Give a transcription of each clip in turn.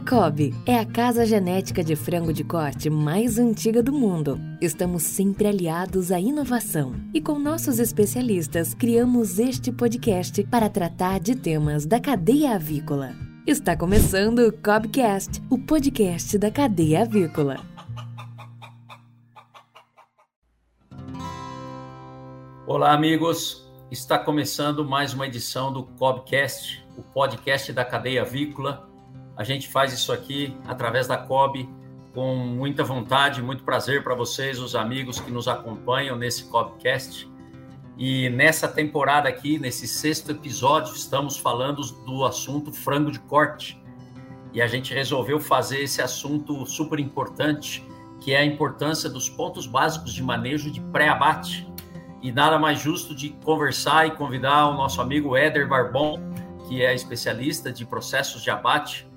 A COB é a casa genética de frango de corte mais antiga do mundo. Estamos sempre aliados à inovação e com nossos especialistas criamos este podcast para tratar de temas da cadeia avícola. Está começando o Cobcast, o podcast da cadeia avícola. Olá, amigos. Está começando mais uma edição do Cobcast, o podcast da cadeia avícola. A gente faz isso aqui através da COB com muita vontade, muito prazer para vocês, os amigos que nos acompanham nesse Cobcast. E nessa temporada aqui, nesse sexto episódio, estamos falando do assunto frango de corte. E a gente resolveu fazer esse assunto super importante, que é a importância dos pontos básicos de manejo de pré-abate e nada mais justo de conversar e convidar o nosso amigo Éder Barbon, que é especialista de processos de abate.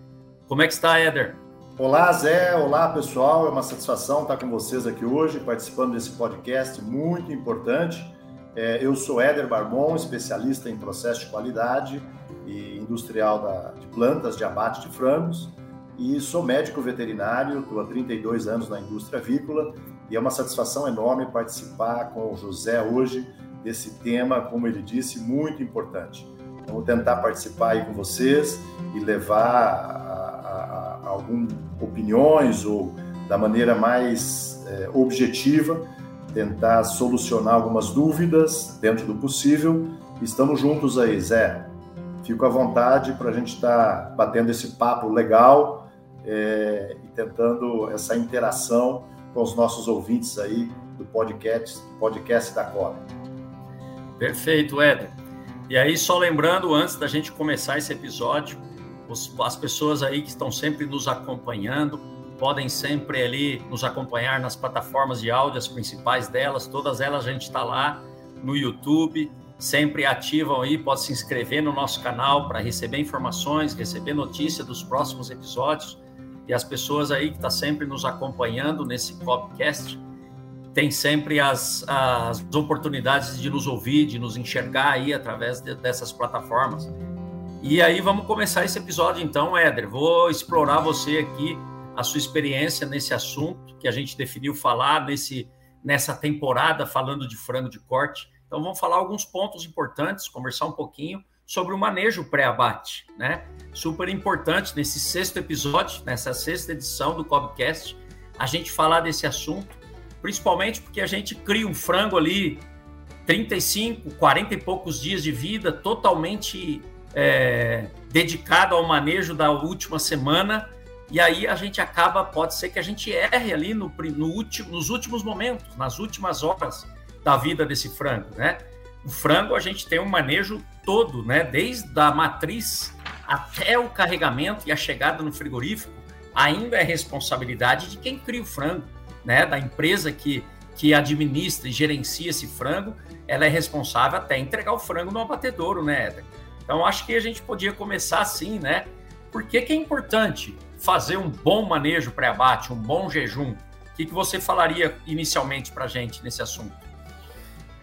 Como é que está, Éder? Olá, Zé. Olá, pessoal. É uma satisfação estar com vocês aqui hoje, participando desse podcast muito importante. É, eu sou Éder Barbon, especialista em processo de qualidade e industrial da, de plantas de abate de frangos e sou médico veterinário, estou há 32 anos na indústria avícola e é uma satisfação enorme participar com o José hoje desse tema, como ele disse, muito importante. Vou tentar participar aí com vocês e levar a, algumas opiniões ou da maneira mais é, objetiva, tentar solucionar algumas dúvidas dentro do possível. Estamos juntos aí, Zé. Fico à vontade para a gente estar tá batendo esse papo legal é, e tentando essa interação com os nossos ouvintes aí do podcast, podcast da COB. Perfeito, Éder. E aí, só lembrando, antes da gente começar esse episódio, as pessoas aí que estão sempre nos acompanhando, podem sempre ali nos acompanhar nas plataformas de áudio, as principais delas, todas elas a gente está lá no YouTube, sempre ativam aí, pode se inscrever no nosso canal para receber informações, receber notícia dos próximos episódios e as pessoas aí que estão tá sempre nos acompanhando nesse podcast tem sempre as, as oportunidades de nos ouvir, de nos enxergar aí através de, dessas plataformas. E aí vamos começar esse episódio então, Éder. Vou explorar você aqui, a sua experiência nesse assunto que a gente definiu falar nesse, nessa temporada falando de frango de corte. Então vamos falar alguns pontos importantes, conversar um pouquinho sobre o manejo pré-abate, né? Super importante nesse sexto episódio, nessa sexta edição do Cobcast, a gente falar desse assunto, principalmente porque a gente cria um frango ali 35, 40 e poucos dias de vida, totalmente é, dedicado ao manejo da última semana, e aí a gente acaba, pode ser que a gente erre ali no, no último, nos últimos momentos, nas últimas horas da vida desse frango, né? O frango a gente tem um manejo todo, né? Desde a matriz até o carregamento e a chegada no frigorífico, ainda é responsabilidade de quem cria o frango, né? Da empresa que, que administra e gerencia esse frango, ela é responsável até entregar o frango no abatedouro, né, Éder? Então acho que a gente podia começar assim, né? Por que, que é importante fazer um bom manejo pré-abate, um bom jejum? O que, que você falaria inicialmente para a gente nesse assunto?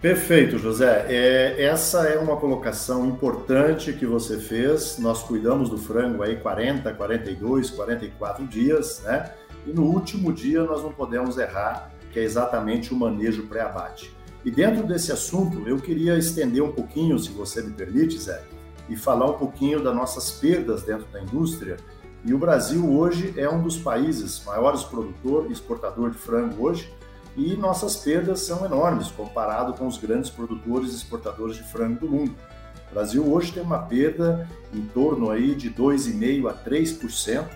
Perfeito, José. É, essa é uma colocação importante que você fez. Nós cuidamos do frango aí 40, 42, 44 dias, né? E no último dia nós não podemos errar, que é exatamente o manejo pré-abate. E dentro desse assunto, eu queria estender um pouquinho, se você me permite, Zé, e falar um pouquinho das nossas perdas dentro da indústria. E o Brasil hoje é um dos países maiores produtor e exportador de frango hoje, e nossas perdas são enormes comparado com os grandes produtores e exportadores de frango do mundo. O Brasil hoje tem uma perda em torno aí de 2,5% a 3%,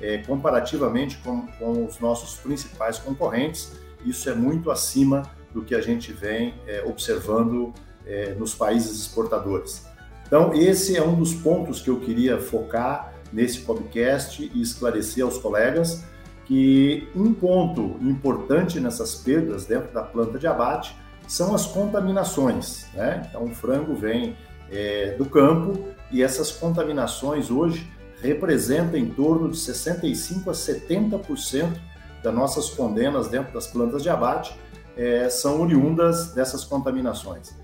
é, comparativamente com, com, os nossos principais concorrentes. Isso é muito acima do que a gente vem é, observando é, nos países exportadores. Então, esse é um dos pontos que eu queria focar nesse podcast e esclarecer aos colegas que um ponto importante nessas perdas dentro da planta de abate são as contaminações. Né? Então, o frango vem é, do campo e essas contaminações hoje representam em torno de 65% a 70% das nossas condenas dentro das plantas de abate é, são oriundas dessas contaminações.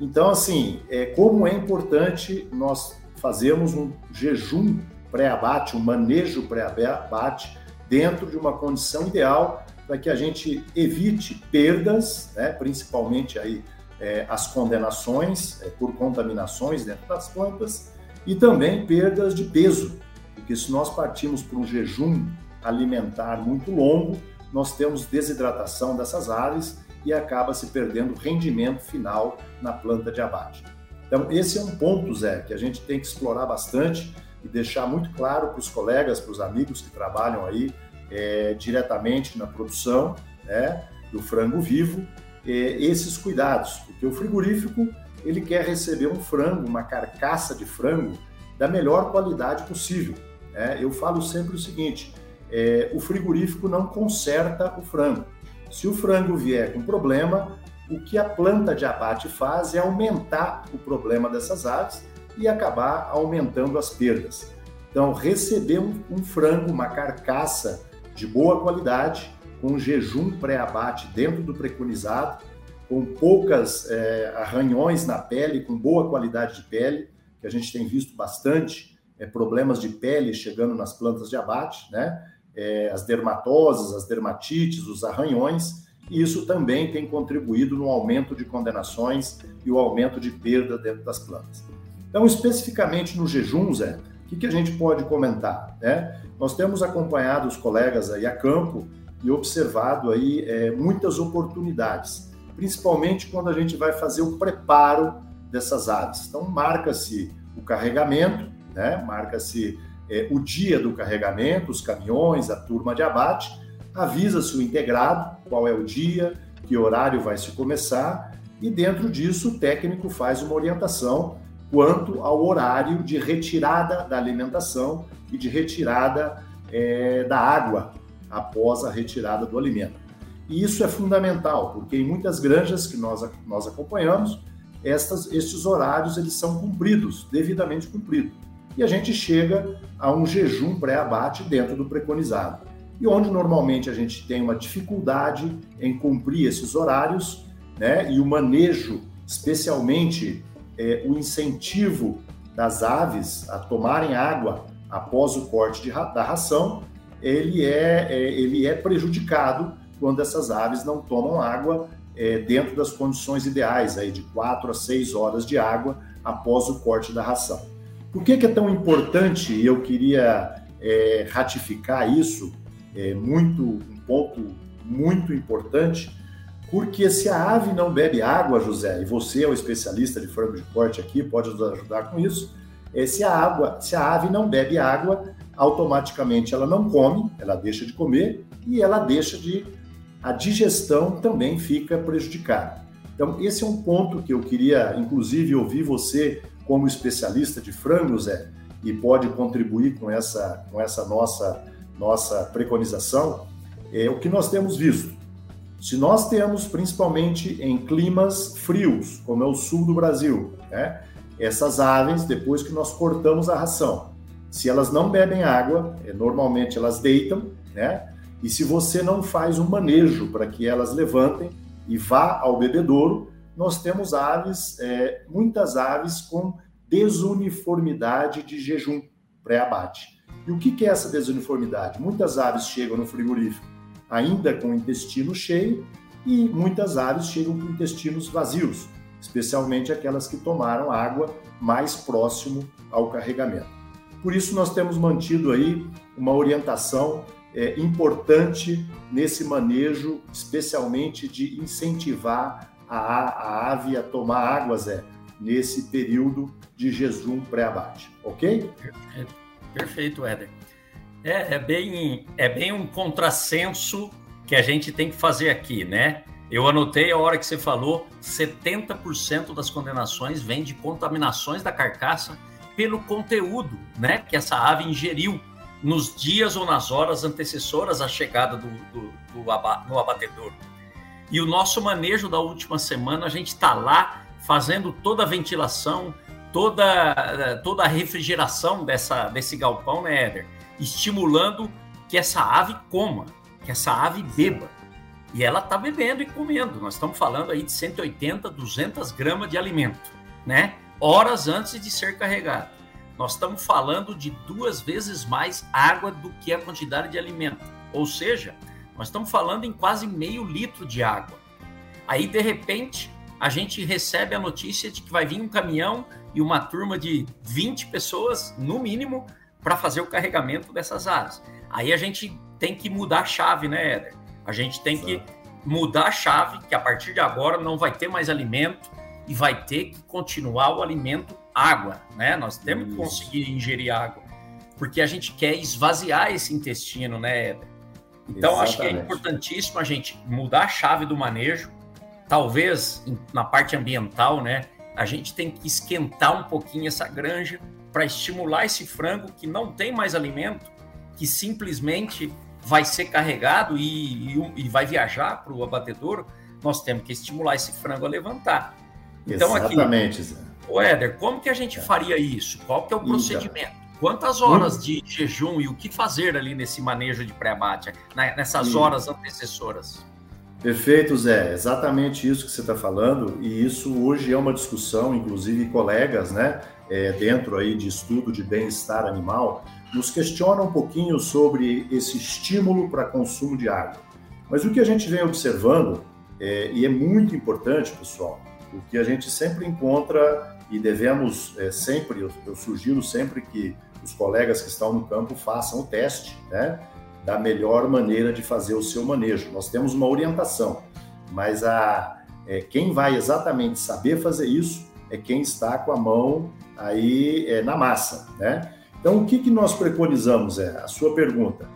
Então, assim, é, como é importante nós fazermos um jejum pré-abate, um manejo pré-abate dentro de uma condição ideal para que a gente evite perdas, né, principalmente aí é, as condenações é, por contaminações dentro das plantas e também perdas de peso, porque se nós partimos para um jejum alimentar muito longo, nós temos desidratação dessas aves e acaba se perdendo rendimento final na planta de abate. Então, esse é um ponto, Zé, que a gente tem que explorar bastante e deixar muito claro para os colegas, para os amigos que trabalham aí é, diretamente na produção né, do frango vivo, é, esses cuidados, porque o frigorífico ele quer receber um frango, uma carcaça de frango da melhor qualidade possível. Né? Eu falo sempre o seguinte: é, o frigorífico não conserta o frango. Se o frango vier com problema, o que a planta de abate faz é aumentar o problema dessas aves e acabar aumentando as perdas. Então, receber um, frango, uma carcaça de boa qualidade, com jejum pré-abate dentro do preconizado, com poucas é, arranhões na pele, com boa qualidade de pele, que a gente tem visto bastante é, problemas de pele chegando nas plantas de abate, né? É, as dermatoses, as dermatites, os arranhões, e isso também tem contribuído no aumento de condenações e o aumento de perda dentro das plantas. Então, especificamente no jejum, Zé, o que, que a gente pode comentar? Né? Nós temos acompanhado os colegas aí a campo e observado aí é, muitas oportunidades, principalmente quando a gente vai fazer o preparo dessas aves. Então, marca-se o carregamento, né? marca-se é, o dia do carregamento, os caminhões, a turma de abate, avisa-se o integrado, qual é o dia, que horário vai se começar, e dentro disso o técnico faz uma orientação quanto ao horário de retirada da alimentação e de retirada é, da água após a retirada do alimento. E isso é fundamental, porque em muitas granjas que nós, nós acompanhamos, estas, estes horários eles são cumpridos, devidamente cumpridos. E a gente chega a um jejum pré-abate dentro do preconizado. E onde normalmente a gente tem uma dificuldade em cumprir esses horários, né? E o manejo, especialmente é, o incentivo das aves a tomarem água após o corte de, da ração, ele é, é, ele é prejudicado quando essas aves não tomam água é, dentro das condições ideais, aí de 4 a 6 horas de água após o corte da ração. Por que, que é tão importante, e eu queria é, ratificar isso, é muito, um ponto muito importante, porque se a ave não bebe água, José, e você é o especialista de frango de corte aqui, pode nos ajudar com isso, é, se a água, se a ave não bebe água, automaticamente ela não come, ela deixa de comer e ela deixa de a digestão também fica prejudicada. Então, esse é um ponto que eu queria, inclusive, ouvir você como especialista de frangos, Zé, e pode contribuir com essa, com essa nossa, nossa preconização, é o que nós temos visto. Se nós temos, principalmente em climas frios, como é o sul do Brasil, né, essas aves, depois que nós cortamos a ração, se elas não bebem água, é, normalmente elas deitam, né? E se você não faz um manejo para que elas levantem e vá ao bebedouro, nós temos aves, é, muitas aves com desuniformidade de jejum pré-abate. E o que é essa desuniformidade? Muitas aves chegam no frigorífico ainda com o intestino cheio e muitas aves chegam com intestinos vazios, especialmente aquelas que tomaram água mais próximo ao carregamento. Por isso nós temos mantido aí uma orientação é, importante nesse manejo, especialmente de incentivar a, a ave a tomar água, Zé, nesse período de jejum pré-abate, ok? Perfeito, perfeito Éder. É, é, bem, é bem um contrassenso que a gente tem que fazer aqui, né? Eu anotei a hora que você falou, 70% das condenações vêm de contaminações da carcaça pelo conteúdo, né, que essa ave ingeriu nos dias ou nas horas antecessoras à chegada do, do, do aba, no abatedor. E o nosso manejo da última semana, a gente está lá fazendo toda a ventilação, toda, toda a refrigeração dessa, desse galpão, né, Éder? Estimulando que essa ave coma, que essa ave beba. E ela está bebendo e comendo. Nós estamos falando aí de 180, 200 gramas de alimento, né? Horas antes de ser carregado. nós estamos falando de duas vezes mais água do que a quantidade de alimento. Ou seja, nós estamos falando em quase meio litro de água. Aí, de repente, a gente recebe a notícia de que vai vir um caminhão e uma turma de 20 pessoas, no mínimo, para fazer o carregamento dessas aves. Aí a gente tem que mudar a chave, né, Éder? A gente tem que mudar a chave, que a partir de agora não vai ter mais alimento e vai ter que continuar o alimento água, né? Nós temos Isso. que conseguir ingerir água, porque a gente quer esvaziar esse intestino, né, Éder? Então, Exatamente. acho que é importantíssimo a gente mudar a chave do manejo, talvez na parte ambiental, né? A gente tem que esquentar um pouquinho essa granja para estimular esse frango que não tem mais alimento, que simplesmente vai ser carregado e, e, e vai viajar para o abatedouro, nós temos que estimular esse frango a levantar. Então, Exatamente, aqui, o Éder, como que a gente é. faria isso? Qual que é o então. procedimento? Quantas horas hum. de jejum e o que fazer ali nesse manejo de pré-abate, né, nessas horas antecessoras? Perfeito, Zé. Exatamente isso que você está falando. E isso hoje é uma discussão, inclusive colegas, né, é, dentro aí de estudo de bem-estar animal, nos questionam um pouquinho sobre esse estímulo para consumo de água. Mas o que a gente vem observando, é, e é muito importante, pessoal, o que a gente sempre encontra e devemos é, sempre, eu, eu sugiro sempre que os colegas que estão no campo façam o teste, né? Da melhor maneira de fazer o seu manejo. Nós temos uma orientação, mas a, é, quem vai exatamente saber fazer isso é quem está com a mão aí é, na massa, né? Então, o que, que nós preconizamos é a sua pergunta.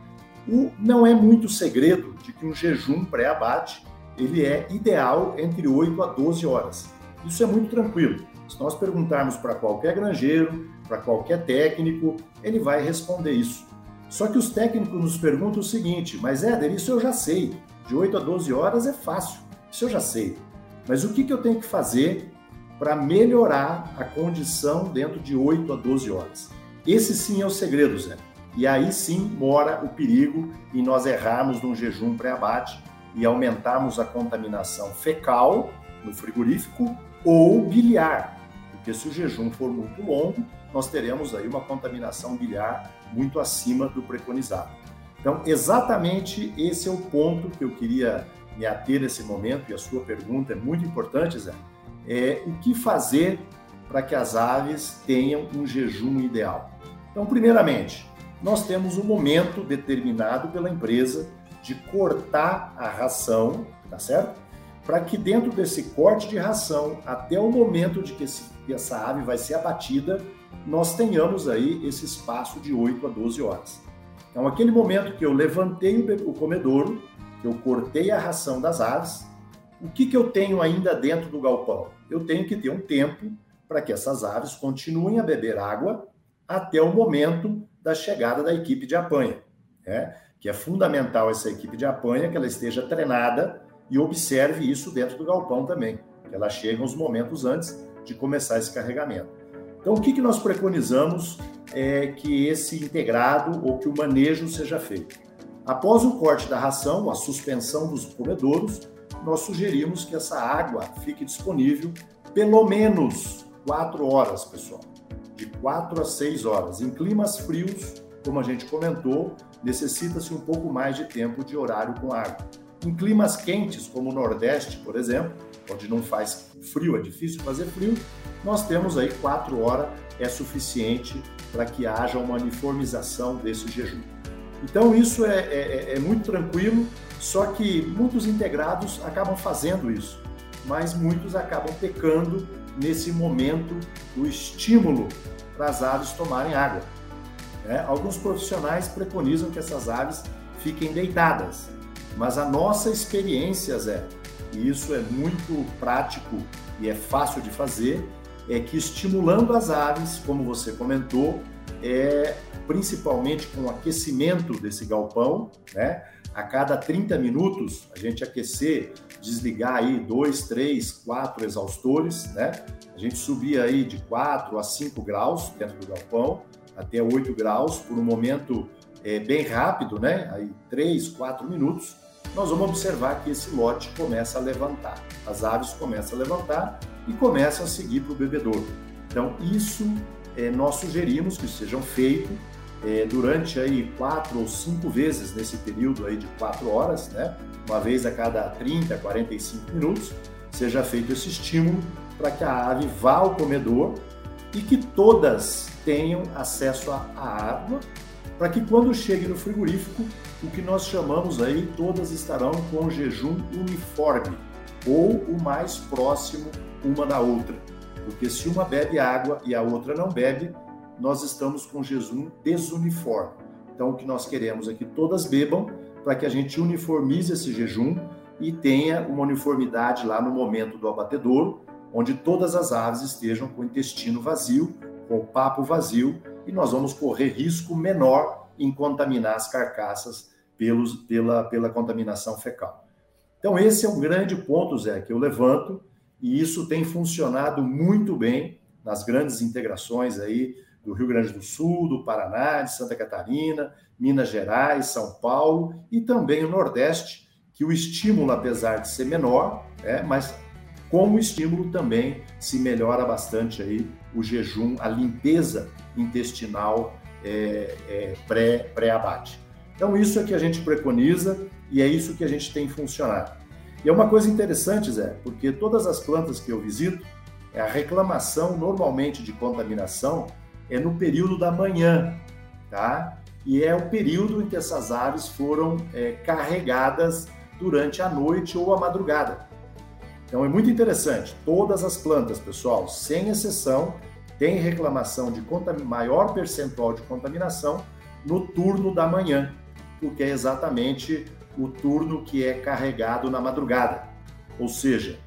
O, não é muito segredo de que um jejum pré-abate ele é ideal entre 8 a 12 horas. Isso é muito tranquilo. Se nós perguntarmos para qualquer granjeiro, para qualquer técnico, ele vai responder isso. Só que os técnicos nos perguntam o seguinte: mas Éder, isso eu já sei. De 8 a 12 horas é fácil. Isso eu já sei. Mas o que, que eu tenho que fazer para melhorar a condição dentro de 8 a 12 horas? Esse sim é o segredo, Zé. E aí sim mora o perigo em nós errarmos num jejum pré-abate e aumentarmos a contaminação fecal no frigorífico ou biliar, porque se o jejum for muito longo, nós teremos aí uma contaminação biliar muito acima do preconizado. Então, exatamente esse é o ponto que eu queria me ater nesse momento, e a sua pergunta é muito importante, Zé. É o que fazer para que as aves tenham um jejum ideal? Então, primeiramente, nós temos um momento determinado pela empresa de cortar a ração, tá certo? Para que dentro desse corte de ração, até o momento de que essa ave vai ser abatida, nós tenhamos aí esse espaço de 8 a 12 horas. Então, aquele momento que eu levantei o comedouro, que eu cortei a ração das aves, o que, que eu tenho ainda dentro do galpão? Eu tenho que ter um tempo para que essas aves continuem a beber água até o momento da chegada da equipe de apanha. Né? que é fundamental essa equipe de apanha, que ela esteja treinada e observe isso dentro do galpão também, que ela chega uns momentos antes de começar esse carregamento. Então, o que, que nós preconizamos é que esse integrado ou que o manejo seja feito? Após o corte da ração, a suspensão dos comedouros, nós sugerimos que essa água fique disponível pelo menos 4 horas, pessoal. De 4 a 6 horas. Em climas frios, como a gente comentou, necessita-se um pouco mais de tempo de horário com água. Em climas quentes, como o Nordeste, por exemplo, onde não faz frio, é difícil fazer frio, nós temos aí quatro horas é suficiente para que haja uma uniformização desse jejum. Então isso é, é, é muito tranquilo, só que muitos integrados acabam fazendo isso, mas muitos acabam pecando nesse momento do estímulo para as aves tomarem água. Né? Alguns profissionais preconizam que essas aves fiquem deitadas, mas a nossa experiência, Zé, e isso é muito prático e é fácil de fazer, é que estimulando as aves, como você comentou, é principalmente com o aquecimento desse galpão, né? A cada 30 minutos a gente aquecer, desligar aí dois, três, quatro exaustores, né? A gente subir aí de 4 a 5 graus dentro do galpão até 8 graus por um momento é, bem rápido, né? Aí 3, 4 minutos, nós vamos observar que esse lote começa a levantar. As aves começam a levantar e começam a seguir para o bebedouro. Então, isso é, nós sugerimos que sejam feitos é, durante aí quatro ou cinco vezes nesse período aí de quatro horas, né? Uma vez a cada 30, 45 minutos, seja feito esse estímulo para que a ave vá ao comedor e que todas tenham acesso à água, para que quando chegue no frigorífico, o que nós chamamos aí, todas estarão com jejum uniforme ou o mais próximo uma da outra. Porque se uma bebe água e a outra não bebe, nós estamos com jejum desuniforme. Então, o que nós queremos é que todas bebam para que a gente uniformize esse jejum e tenha uma uniformidade lá no momento do abatedouro, onde todas as aves estejam com o intestino vazio, com o papo vazio, e nós vamos correr risco menor em contaminar as carcaças pelos, pela, pela contaminação fecal. Então, esse é um grande ponto, Zé, que eu levanto, e isso tem funcionado muito bem nas grandes integrações aí do Rio Grande do Sul, do Paraná, de Santa Catarina, Minas Gerais, São Paulo e também o Nordeste, que o estímulo, apesar de ser menor, é, mas com o estímulo também se melhora bastante aí o jejum, a limpeza intestinal é, é, pré-abate. Pré então, isso é que a gente preconiza e é isso que a gente tem funcionado. E é uma coisa interessante, Zé, porque todas as plantas que eu visito, é a reclamação normalmente de contaminação é no período da manhã, tá? E é o período em que essas aves foram é, carregadas durante a noite ou a madrugada. Então é muito interessante. Todas as plantas, pessoal, sem exceção, têm reclamação de maior percentual de contaminação no turno da manhã, porque é exatamente o turno que é carregado na madrugada. Ou seja,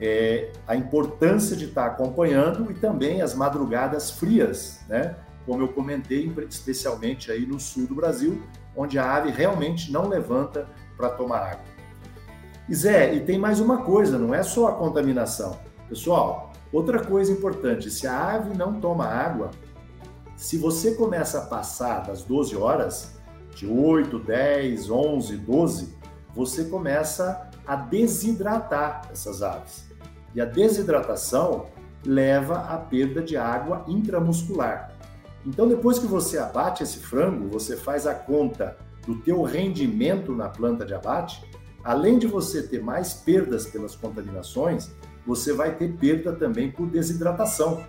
é, a importância de estar acompanhando e também as madrugadas frias, né? Como eu comentei, especialmente aí no sul do Brasil, onde a ave realmente não levanta para tomar água. E Zé, e tem mais uma coisa, não é só a contaminação. Pessoal, outra coisa importante, se a ave não toma água, se você começa a passar das 12 horas, de 8, 10, 11, 12, você começa a desidratar essas aves. E a desidratação leva à perda de água intramuscular. Então, depois que você abate esse frango, você faz a conta do teu rendimento na planta de abate, além de você ter mais perdas pelas contaminações, você vai ter perda também por desidratação,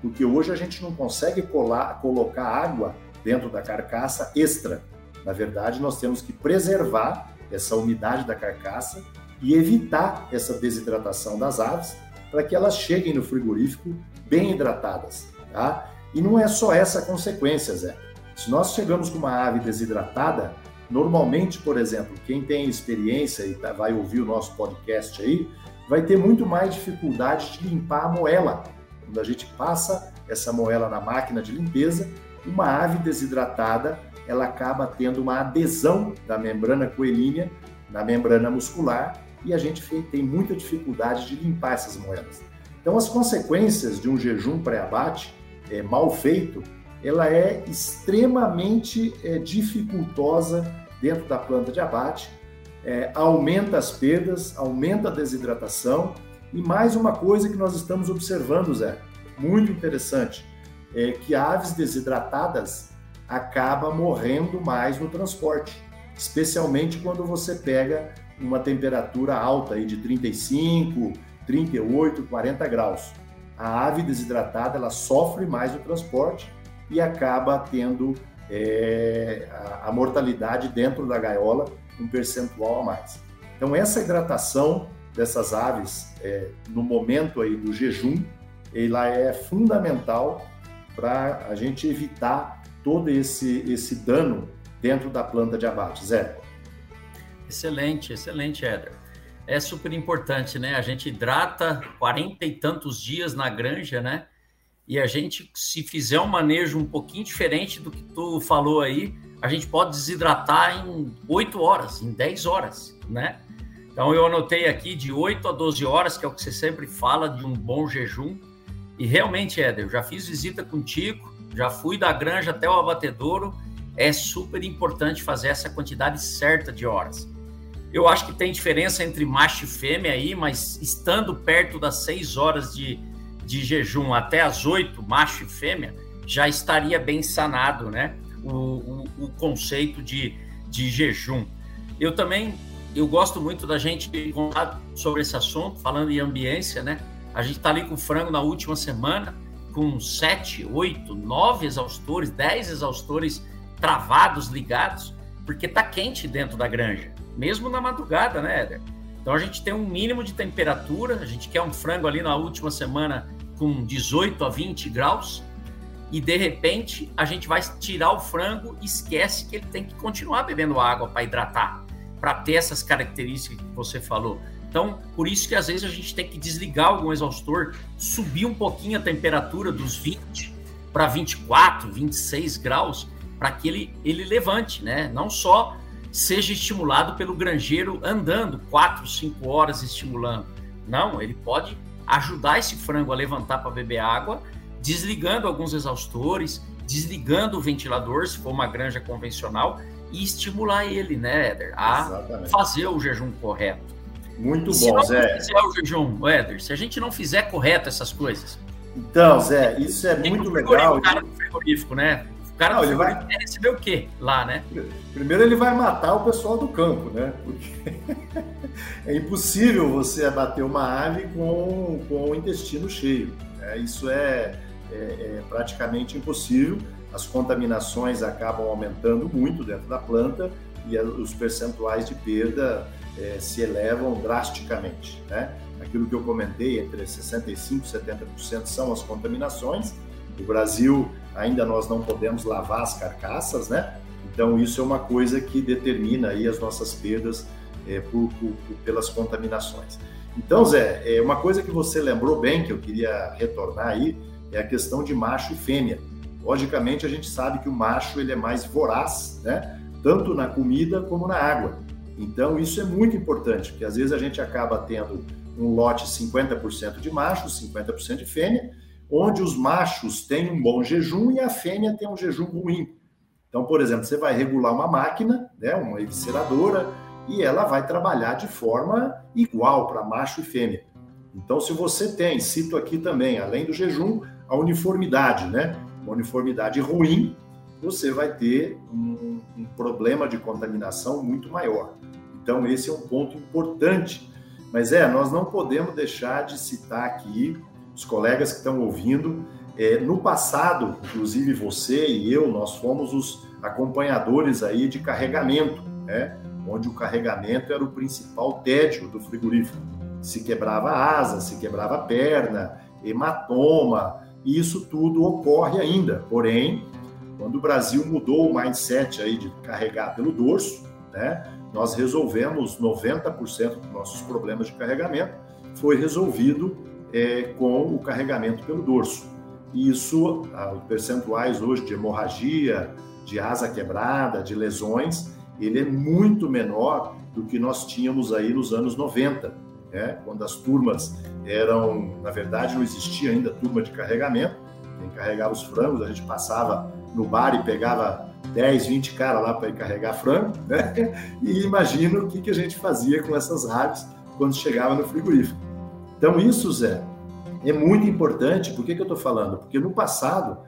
porque hoje a gente não consegue colar, colocar água dentro da carcaça extra. Na verdade, nós temos que preservar essa umidade da carcaça e evitar essa desidratação das aves para que elas cheguem no frigorífico bem hidratadas, tá? E não é só essa consequência, Zé. Se nós chegamos com uma ave desidratada, normalmente, por exemplo, quem tem experiência e tá, vai ouvir o nosso podcast aí, vai ter muito mais dificuldade de limpar a moela. Quando a gente passa essa moela na máquina de limpeza, uma ave desidratada, ela acaba tendo uma adesão da membrana coelínea na membrana muscular e a gente tem muita dificuldade de limpar essas moedas. Então, as consequências de um jejum pré-abate é, mal feito, ela é extremamente é, dificultosa dentro da planta de abate, é, aumenta as perdas, aumenta a desidratação e mais uma coisa que nós estamos observando, Zé, muito interessante, é que aves desidratadas acabam morrendo mais no transporte, especialmente quando você pega uma temperatura alta aí de 35, 38, 40 graus. A ave desidratada ela sofre mais no transporte e acaba tendo é, a, a, mortalidade dentro da gaiola um percentual a mais. Então essa hidratação dessas aves é, no momento aí do jejum, ela é fundamental para a gente evitar todo esse, esse dano dentro da planta de abate. Zé. Excelente, excelente, Éder. É super importante, né? A gente hidrata quarenta e tantos dias na granja, né? E a gente, se fizer um manejo um pouquinho diferente do que tu falou aí, a gente pode desidratar em 8 horas, em 10 horas, né? Então eu anotei aqui de 8 a 12 horas, que é o que você sempre fala de um bom jejum. E realmente, Éder, eu já fiz visita contigo, já fui da granja até o abatedouro. É super importante fazer essa quantidade certa de horas. Eu acho que tem diferença entre macho e fêmea aí, mas estando perto das 6 horas de, de jejum até as 8, macho e fêmea, já estaria bem sanado, né? O, o, o conceito de, de jejum. Eu também eu gosto muito da gente contar sobre esse assunto, falando em ambiência, né? A gente está ali com frango na última semana, com sete, oito, nove exaustores, dez exaustores travados, ligados, porque tá quente dentro da granja, mesmo na madrugada, né, Éder? Então a gente tem um mínimo de temperatura, a gente quer um frango ali na última semana com 18 a 20 graus, e de repente a gente vai tirar o frango e esquece que ele tem que continuar bebendo água para hidratar, para ter essas características que você falou. Então, por isso que às vezes a gente tem que desligar algum exaustor, subir um pouquinho a temperatura dos 20 para 24, 26 graus, para que ele, ele levante, né? Não só seja estimulado pelo granjeiro andando 4, 5 horas estimulando. Não, ele pode ajudar esse frango a levantar para beber água, desligando alguns exaustores, desligando o ventilador, se for uma granja convencional, e estimular ele, né, Éder, a Exatamente. fazer o jejum correto. Muito bom, se não Zé. fizer o jejum, Éder, se a gente não fizer correto essas coisas. Então, Zé, isso é muito legal. O cara do frigorífico, né? Cara não, frigorífico vai receber o quê lá, né? Primeiro ele vai matar o pessoal do campo, né? Porque é impossível você abater uma ave com, com o intestino cheio. Né? Isso é, é, é praticamente impossível. As contaminações acabam aumentando muito dentro da planta e os percentuais de perda é, se elevam drasticamente. Né? Aquilo que eu comentei, entre 65% e 70% são as contaminações. No Brasil, ainda nós não podemos lavar as carcaças, né? Então, isso é uma coisa que determina aí as nossas perdas é, por, por, por, pelas contaminações. Então, Zé, é uma coisa que você lembrou bem, que eu queria retornar aí, é a questão de macho e fêmea. Logicamente, a gente sabe que o macho ele é mais voraz, né? Tanto na comida como na água. Então, isso é muito importante, porque às vezes a gente acaba tendo um lote 50% de machos, 50% de fêmea, onde os machos têm um bom jejum e a fêmea tem um jejum ruim. Então, por exemplo, você vai regular uma máquina, né, uma evisceradora, e ela vai trabalhar de forma igual para macho e fêmea. Então, se você tem, cito aqui também, além do jejum, a uniformidade, né? Uma uniformidade ruim, você vai ter um, um problema de contaminação muito maior. Então, esse é um ponto importante. Mas é, nós não podemos deixar de citar aqui os colegas que estão ouvindo. É, no passado, inclusive você e eu, nós fomos os acompanhadores aí de carregamento, né? onde o carregamento era o principal tédio do frigorífico. Se quebrava asa, se quebrava perna, hematoma, e isso tudo ocorre ainda. Porém, quando o Brasil mudou o mindset aí de carregar pelo dorso, né? nós resolvemos 90% dos nossos problemas de carregamento, foi resolvido é, com o carregamento pelo dorso. E isso, ah, os percentuais hoje de hemorragia, de asa quebrada, de lesões, ele é muito menor do que nós tínhamos aí nos anos 90, né? quando as turmas eram, na verdade, não existia ainda turma de carregamento, quem carregava os frangos, a gente passava no bar e pegava 10, 20 caras lá para carregar frango, né? E imagina o que, que a gente fazia com essas aves quando chegava no frigorífico. Então, isso, Zé, é muito importante. Por que, que eu estou falando? Porque no passado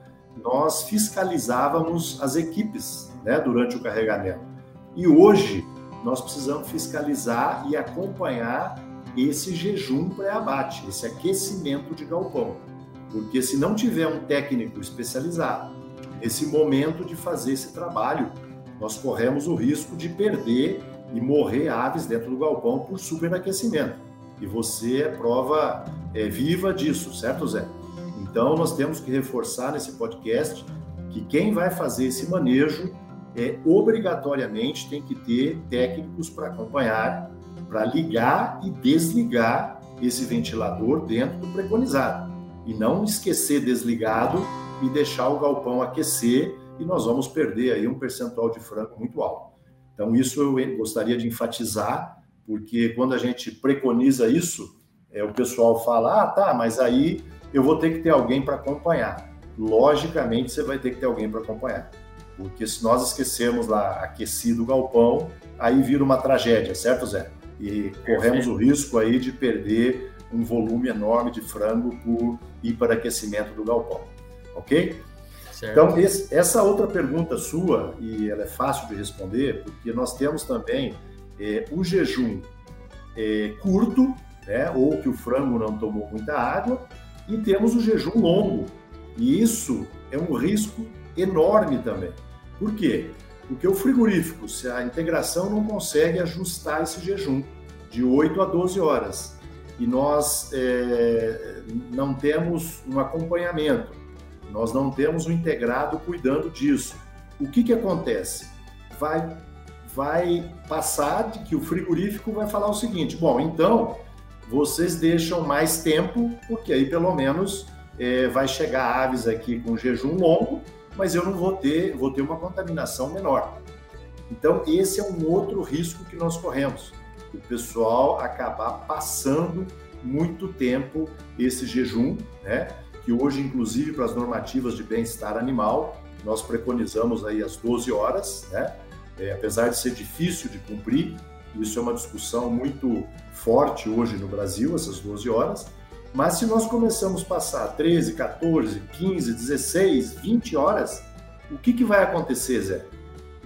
nós fiscalizávamos as equipes né, durante o carregamento. E hoje nós precisamos fiscalizar e acompanhar esse jejum pré-abate, esse aquecimento de galpão. Porque se não tiver um técnico especializado, esse momento de fazer esse trabalho, nós corremos o risco de perder e morrer aves dentro do galpão por superaquecimento. E você é prova é, viva disso, certo, Zé? Então, nós temos que reforçar nesse podcast que quem vai fazer esse manejo é obrigatoriamente tem que ter técnicos para acompanhar, para ligar e desligar esse ventilador dentro do preconizado. E não esquecer desligado e deixar o galpão aquecer e nós vamos perder aí um percentual de frango muito alto. Então, isso eu gostaria de enfatizar, porque quando a gente preconiza isso, é, o pessoal fala: ah, tá, mas aí eu vou ter que ter alguém para acompanhar. Logicamente, você vai ter que ter alguém para acompanhar. Porque se nós esquecermos lá aquecido o galpão, aí vira uma tragédia, certo, Zé? E corremos o risco aí de perder um volume enorme de frango por hiperaquecimento do galpão ok? Certo. Então, esse, essa outra pergunta sua, e ela é fácil de responder, porque nós temos também é, o jejum é, curto, né, ou que o frango não tomou muita água, e temos o jejum longo. E isso é um risco enorme também. Por quê? Porque o frigorífico, se a integração não consegue ajustar esse jejum de 8 a 12 horas, e nós é, não temos um acompanhamento, nós não temos um integrado cuidando disso. O que, que acontece? Vai, vai passar de que o frigorífico vai falar o seguinte: bom, então vocês deixam mais tempo, porque aí pelo menos é, vai chegar aves aqui com jejum longo, mas eu não vou ter, vou ter uma contaminação menor. Então esse é um outro risco que nós corremos, o pessoal acabar passando muito tempo esse jejum, né? Que hoje, inclusive, para as normativas de bem-estar animal, nós preconizamos aí as 12 horas, né? É, apesar de ser difícil de cumprir, isso é uma discussão muito forte hoje no Brasil, essas 12 horas. Mas se nós começamos a passar 13, 14, 15, 16, 20 horas, o que, que vai acontecer, Zé?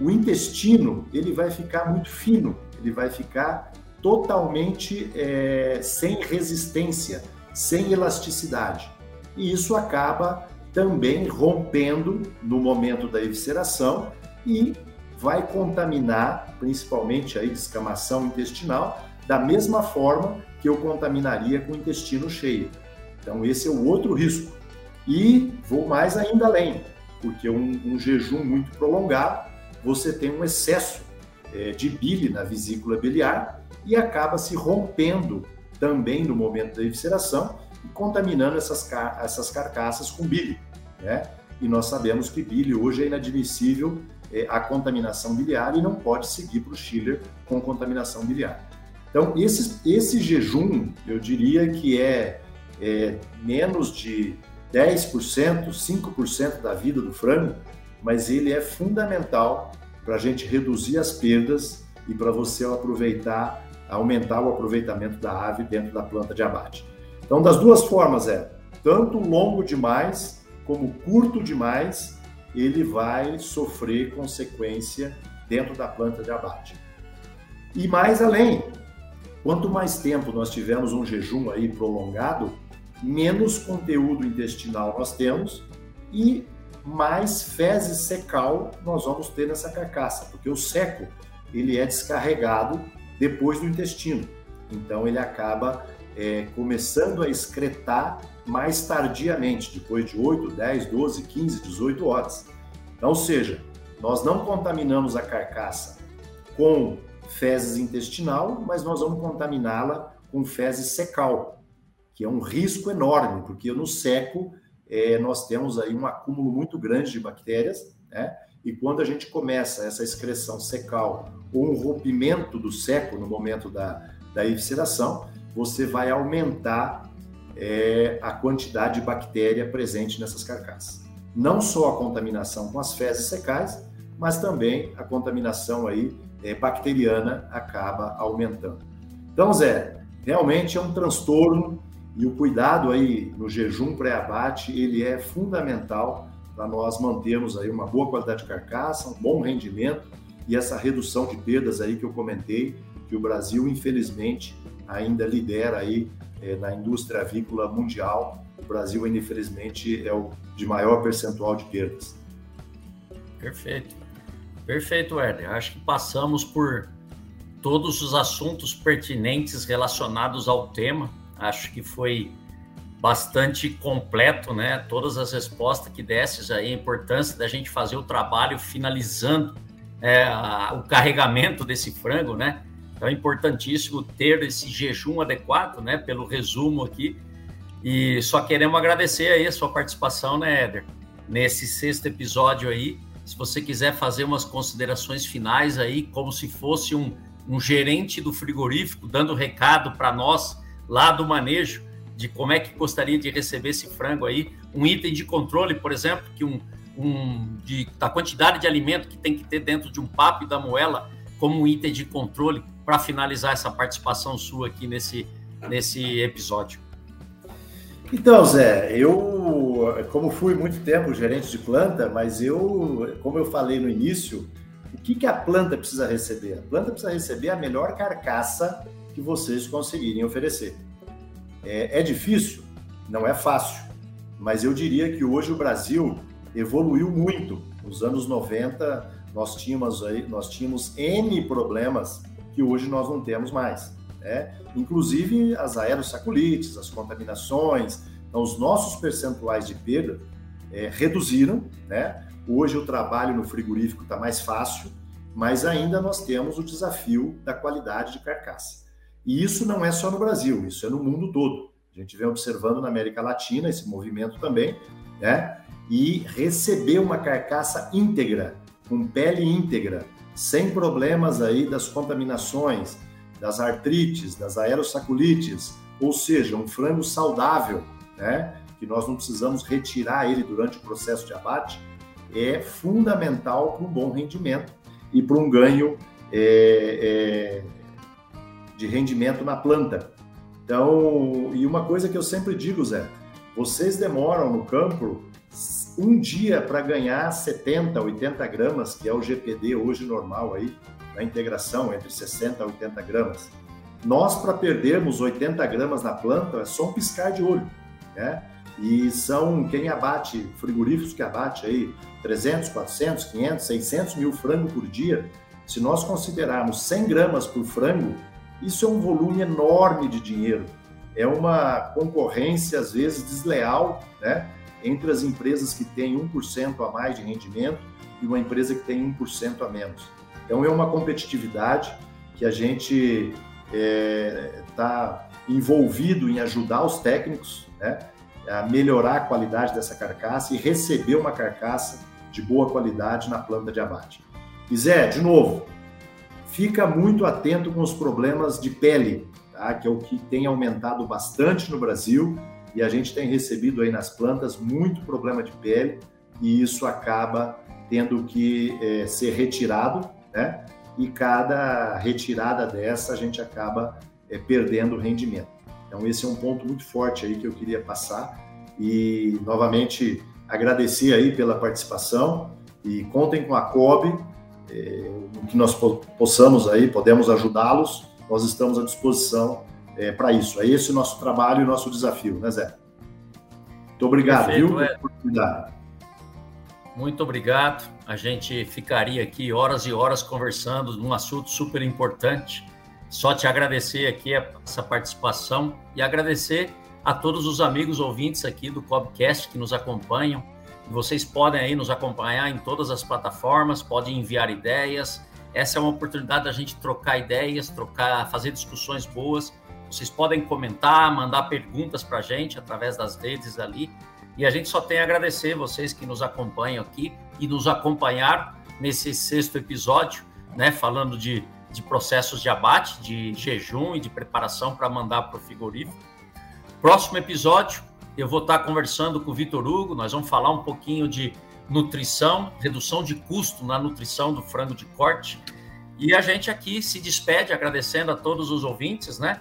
O intestino ele vai ficar muito fino, ele vai ficar totalmente é, sem resistência, sem elasticidade. E isso acaba também rompendo no momento da evisceração e vai contaminar, principalmente a descamação intestinal, da mesma forma que eu contaminaria com o intestino cheio. Então, esse é o outro risco. E vou mais ainda além, porque um, um jejum muito prolongado, você tem um excesso é, de bile na vesícula biliar e acaba se rompendo também no momento da evisceração e contaminando essas, essas carcaças com bile. Né? E nós sabemos que bile hoje é inadmissível é, a contaminação biliar e não pode seguir para o chiller com contaminação biliar. Então, esse, jejum, eu diria que é, é menos de 10%, 5% da vida do frango, mas ele é fundamental para a gente reduzir as perdas e para você aproveitar, aumentar o aproveitamento da ave dentro da planta de abate. Então, das duas formas é tanto longo demais como curto demais ele vai sofrer consequência dentro da planta de abate. E mais além, quanto mais tempo nós tivermos um jejum aí prolongado, menos conteúdo intestinal nós temos e mais fezes secal nós vamos ter nessa carcaça, porque o seco ele é descarregado depois do intestino. Então ele acaba é, começando a excretar mais tardiamente, depois de 8, 10, 12, 15, 18 horas. Então, ou seja, nós não contaminamos a carcaça com fezes intestinal, mas nós vamos contaminá-la com fezes secal, que é um risco enorme, porque no seco é, nós temos aí um acúmulo muito grande de bactérias, né? E quando a gente começa essa excreção secal ou um rompimento do seco no momento da, da evisceração, você vai aumentar é, a quantidade de bactéria presente nessas carcaças. Não só a contaminação com as fezes secais, mas também a contaminação aí é, bacteriana acaba aumentando. Então, Zé, realmente é um transtorno e o cuidado aí no jejum pré-abate ele é fundamental para nós mantermos aí uma boa qualidade de carcaça, um bom rendimento e essa redução de perdas aí que eu comentei, que o Brasil infelizmente ainda lidera aí é, na indústria avícola mundial. O Brasil, infelizmente, é o de maior percentual de perdas. Perfeito. Perfeito, Herder. Acho que passamos por todos os assuntos pertinentes relacionados ao tema. Acho que foi bastante completo, né? Todas as respostas que desses aí, a importância da gente fazer o trabalho finalizando é, o carregamento desse frango, né? Então é importantíssimo ter esse jejum adequado, né? Pelo resumo aqui. E só queremos agradecer aí a sua participação, né, Éder? Nesse sexto episódio aí. Se você quiser fazer umas considerações finais aí, como se fosse um, um gerente do frigorífico, dando recado para nós lá do manejo, de como é que gostaria de receber esse frango aí, um item de controle, por exemplo, que um, um de, da quantidade de alimento que tem que ter dentro de um papo e da moela, como um item de controle, para finalizar essa participação sua aqui nesse, nesse episódio. Então, Zé, eu, como fui muito tempo gerente de planta, mas eu, como eu falei no início, o que, que a planta precisa receber? A planta precisa receber a melhor carcaça que vocês conseguirem oferecer. É, é difícil? Não é fácil, mas eu diria que hoje o Brasil evoluiu muito. Nos anos 90, nós tínhamos, aí, nós tínhamos N problemas que hoje nós não temos mais. Né? Inclusive as aerossaculites, as contaminações. Então, os nossos percentuais de perda é, reduziram. Né? Hoje o trabalho no frigorífico está mais fácil, mas ainda nós temos o desafio da qualidade de carcaça. E isso não é só no Brasil, isso é no mundo todo. A gente vem observando na América Latina esse movimento também, né? E receber uma carcaça íntegra, com pele íntegra, sem problemas aí das contaminações, das artrites, das aerossaculites, ou seja, um frango saudável, né? Que nós não precisamos retirar ele durante o processo de abate, é fundamental para um bom rendimento e para um ganho é, é, de rendimento na planta. Então, e uma coisa que eu sempre digo, Zé, vocês demoram no campo um dia para ganhar 70, 80 gramas, que é o GPD hoje normal aí, na integração entre 60 e 80 gramas. Nós, para perdermos 80 gramas na planta, é só um piscar de olho, né? E são quem abate, frigoríficos que abate aí 300, 400, 500, 600 mil frangos por dia. Se nós considerarmos 100 gramas por frango, isso é um volume enorme de dinheiro. É uma concorrência, às vezes, desleal, né? Entre as empresas que têm 1% a mais de rendimento e uma empresa que tem 1% a menos. Então, é uma competitividade que a gente está é, tá envolvido em ajudar os técnicos né, a melhorar a qualidade dessa carcaça e receber uma carcaça de boa qualidade na planta de abate. E Zé, de novo, fica muito atento com os problemas de pele, tá? que é o que tem aumentado bastante no Brasil e a gente tem recebido aí nas plantas muito problema de pele e isso acaba tendo que é, ser retirado, né? E cada retirada dessa a gente acaba é, perdendo rendimento. Então esse é um ponto muito forte aí que eu queria passar e novamente agradecer aí pela participação e contem com a COB é, que nós possamos aí, podemos ajudá-los, nós estamos à disposição é, para isso. É esse o nosso trabalho e o nosso desafio, né, Zé? Muito obrigado, Perfeito, viu, é. oportunidade. Muito obrigado. A gente ficaria aqui horas e horas conversando num assunto super importante. Só te agradecer aqui essa participação e agradecer a todos os amigos ouvintes aqui do Cobcast que nos acompanham vocês podem aí nos acompanhar em todas as plataformas, podem enviar ideias. Essa é uma oportunidade da gente trocar ideias, trocar, fazer discussões boas. Vocês podem comentar, mandar perguntas para a gente através das redes ali. E a gente só tem a agradecer vocês que nos acompanham aqui e nos acompanharam nesse sexto episódio, né, falando de, de processos de abate, de jejum e de preparação para mandar para o frigorífico. Próximo episódio, eu vou estar conversando com o Vitor Hugo, nós vamos falar um pouquinho de nutrição, redução de custo na nutrição do frango de corte. E a gente aqui se despede agradecendo a todos os ouvintes, né?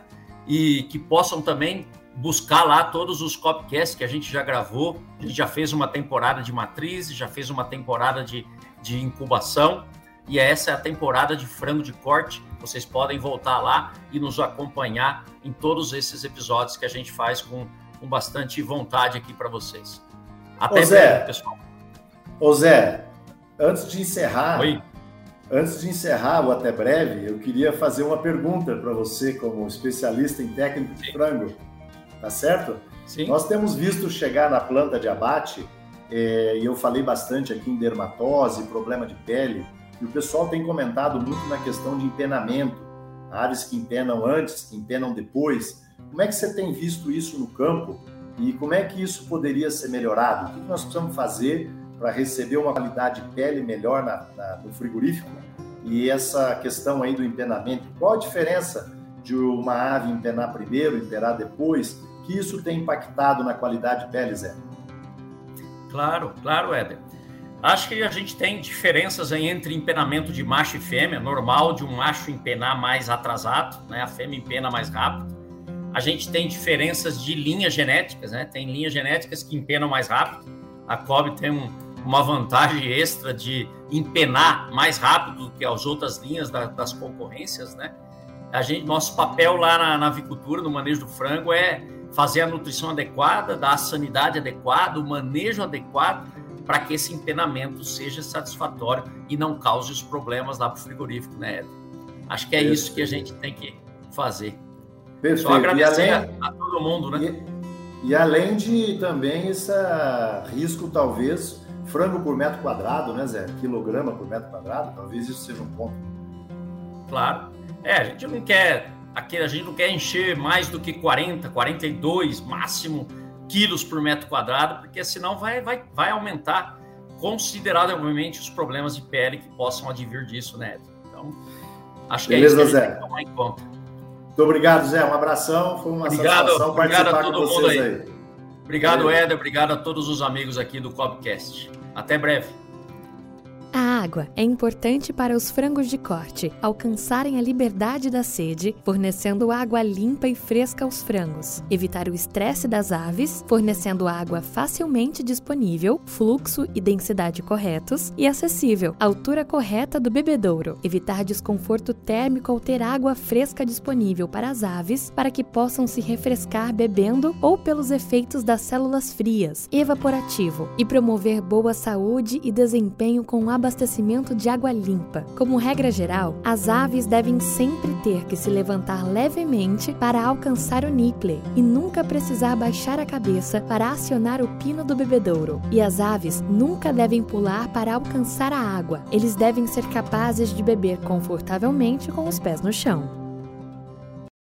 E que possam também buscar lá todos os copcasts que a gente já gravou. A gente já fez uma temporada de matriz, já fez uma temporada de, de incubação. E essa é a temporada de frango de corte. Vocês podem voltar lá e nos acompanhar em todos esses episódios que a gente faz com com bastante vontade aqui para vocês. Até breve, pessoal. Ô Zé, antes de encerrar, Oi? Antes de encerrar o até breve, eu queria fazer uma pergunta para você como especialista em técnico de frango, tá certo? Sim. Nós temos visto chegar na planta de abate é, e eu falei bastante aqui em dermatose, problema de pele, e o pessoal tem comentado muito na questão de empenamento, aves que empenam antes, que empenam depois. Como é que você tem visto isso no campo e como é que isso poderia ser melhorado? O que nós precisamos fazer para receber uma qualidade de pele melhor na, na, no frigorífico? E essa questão aí do empenamento, qual a diferença de uma ave empenar primeiro, empenar depois? Que isso tem impactado na qualidade de pele, Zé? Claro, claro, Éder. Acho que a gente tem diferenças entre empenamento de macho e fêmea, normal de um macho empenar mais atrasado, né? A fêmea empena mais rápido A gente tem diferenças de linhas genéticas, né? Tem linhas genéticas que empenam mais rápido. A Kobe tem um, uma vantagem extra de empenar mais rápido do que as outras linhas da, das concorrências, né? A gente, nosso papel lá na, na avicultura, no manejo do frango, é fazer a nutrição adequada, dar a sanidade adequada, o manejo adequado para que esse empenamento seja satisfatório e não cause os problemas lá para o frigorífico, né, Ed? Acho que é Perfeito. isso que a gente tem que fazer. Perfeito. Só agradecer além, a, a, todo mundo, né? E, e, além de também esse risco, talvez, frango por metro quadrado, né, Zé? Quilograma por metro quadrado, talvez isso seja um ponto. Claro. É, a gente não quer aqui a gente não quer encher mais do que 40, 42 máximo quilos por metro quadrado, porque senão vai, vai, vai aumentar consideravelmente os problemas de pele que possam advir disso, né? Então, acho que Beleza, é isso que a gente Zé. tem que tomar em conta. Muito obrigado, Zé. Um abração. Foi uma obrigado, satisfação obrigado participar a todo com vocês aí. aí. Obrigado, Éder. Obrigado a todos os amigos aqui do Cobcast. Até breve. Água é importante para os frangos de corte alcançarem a liberdade da sede, fornecendo água limpa e fresca aos frangos, evitar o estresse das aves, fornecendo água facilmente disponível, fluxo e densidade corretos e acessível, altura correta do bebedouro, evitar desconforto térmico ao ter água fresca disponível para as aves para que possam se refrescar bebendo ou pelos efeitos das células frias, evaporativo e promover boa saúde e desempenho com a abastecimento de água limpa. Como regra geral, as aves devem sempre ter que se levantar levemente para alcançar o niple e nunca precisar baixar a cabeça para acionar o pino do bebedouro. E as aves nunca devem pular para alcançar a água. Eles devem ser capazes de beber confortavelmente com os pés no chão.